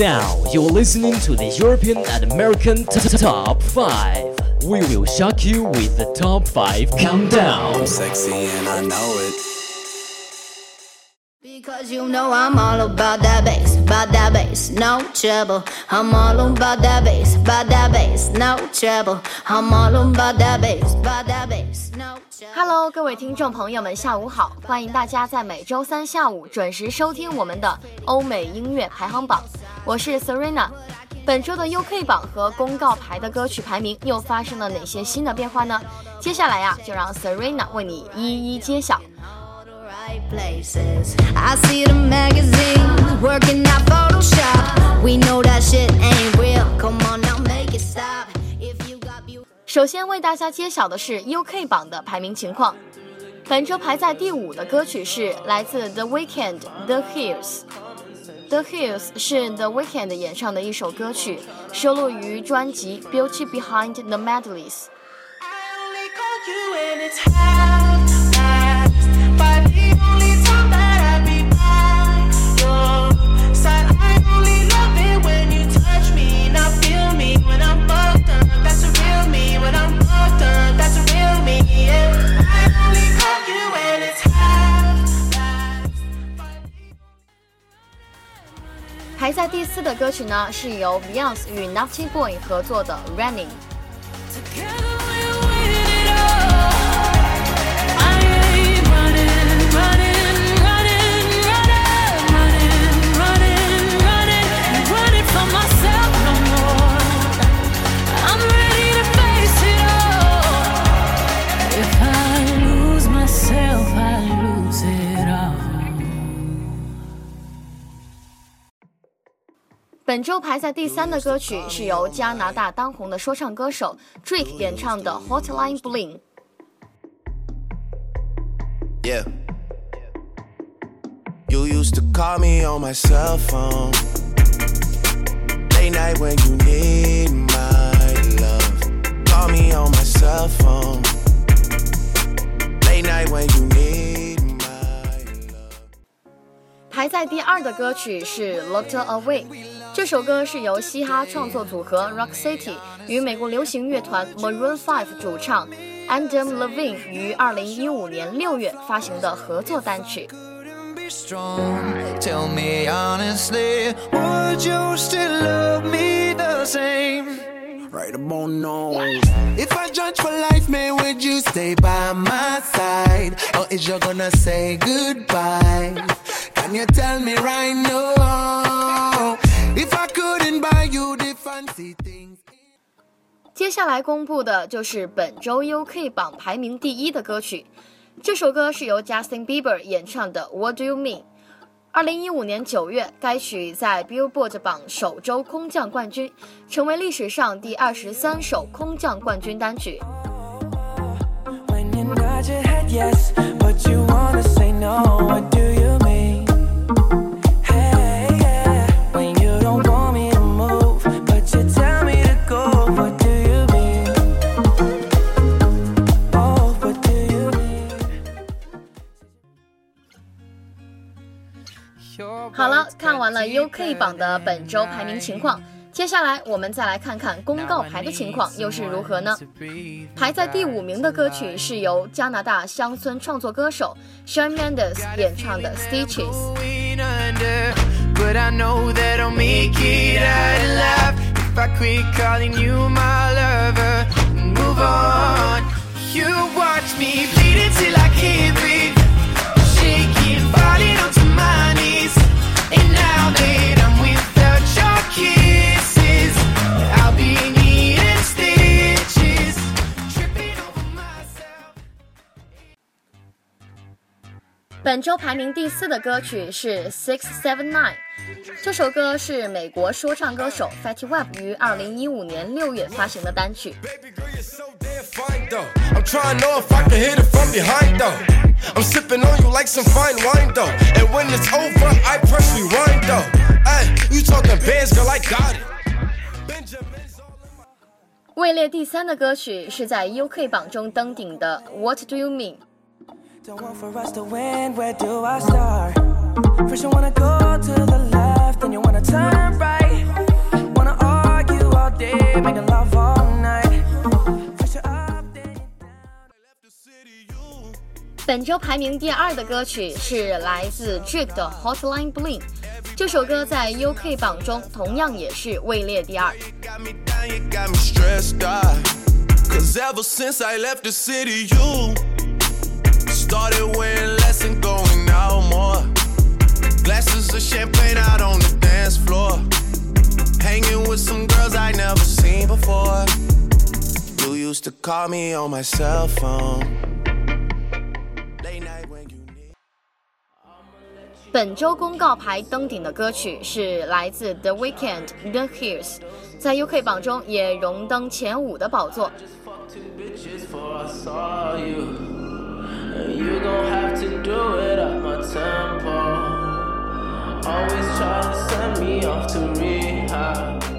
Now you're listening to the European and American t- t- Top 5. We will shock you with the Top 5 Countdown. Sexy and I know it. Because you know I'm all about that bass, about that bass, no trouble. I'm all about that bass, about that bass, no trouble. I'm all about that bass, about that bass, no trouble. Hello，各位听众朋友们，下午好！欢迎大家在每周三下午准时收听我们的欧美音乐排行榜， 我是 serena 本周的 uk 榜和公告牌的歌曲排名又发生了哪些新的变化呢？接下来呀就让 serena 为你一一揭晓。首先为大家揭晓的是 uk 榜的排名情况。本周排在第五的歌曲是来自 the weekend the hills The Hills 是 The Weekend 演唱的一首歌曲，收录于专辑《Beauty Behind the Medleys》。排在第四的歌曲呢，是由 Beyonce 与 Naughty Boy 合作的《Running》。本周排在第三的歌曲是由加拿大当红的说唱歌手 Drake 演唱的《Hotline Bling》。 Yeah. You used to call me on my cell phone. Late night when you need my love. Call me on my cell phone. Late night when you need my love. 排在第二的歌曲是《Locked Away》， 这首歌是由嘻哈创作组合 Rock City 与美国流行乐团 Maroon Five 主唱 Adam Levine 于二零一五年六月发行的合作单曲。be strong. Tell me honestly, would you still love me the same? Right about now. If I judge for life, man, would you stay by my side? Or is you gonna say goodbye? Can you tell me right now? If I couldn't buy you the fancy things. 接下来公布的就是本周 UK 榜排名第一的歌曲，这首歌是由 Justin Bieber 演唱的《What Do You Mean》。二零一五年九月，该曲在 Billboard 榜首周空降冠军，成为历史上第二十三首空降冠军单曲。When you nod your head yes, but you wanna say no, what do 好了，看完了 UK 榜的本周排名情况，接下来我们再来看看公告牌的情况又是如何呢？排在第五名的歌曲是由加拿大乡村创作歌手 Shawn Mendes 演唱的《Stitches》。You watch me bleed until I can't breathe, 本周排名第四的歌曲是 Six Seven Nine，这首歌是美国说唱歌手 Fatty Wap 于二零一五年六月发行的单曲。 Baby girl, you're so damn fine though. I'm trying to know if I can hit it from behind though. I'm sipping on you like some fine wine though. And when it's over, I press rewind though. Hey, you talking bands, girl, I got it. Benjamin's all in my 位列第三的歌曲是在 UK 榜中登顶的 What Do You Mean。 Don't want for us to win, where do I start? First you wanna go to the left, then you wanna turn right. Wanna argue all day, making love all night. First you're up, then you're down. left the city, you. 本周排名第二的歌曲是来自 Drake 的 Hotline Bling，这首歌在 UK 榜中同样也是位列第二。 Got me down, you got me stressed out. Cause ever since I left the city, you started wearing less and going out more. Glasses of champagne out on the dance floor. Hanging with some girls I never seen before. You used to call me on my cell phone. Late night when you need. 本周公告牌登顶的歌曲是来自 The Weeknd The Hills，在 UK 榜中也荣登前五的宝座。And you gon' have to do it at my tempo. Always try to send me off to rehab.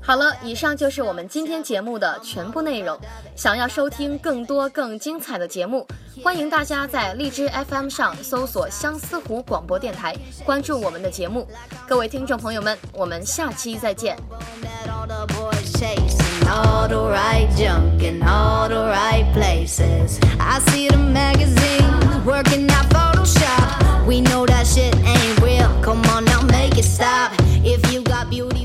好了以上就是我们今天节目的全部内容。想要收听更多更精彩的节目欢迎大家在荔枝 fm 上搜索相思湖广播电台关注我们的节目。各位听众朋友们我们下期再见。all the right junk in all the right places. I see the magazine working out Photoshop. We know that shit ain't real. Come on now, make it stop. If you got beauty.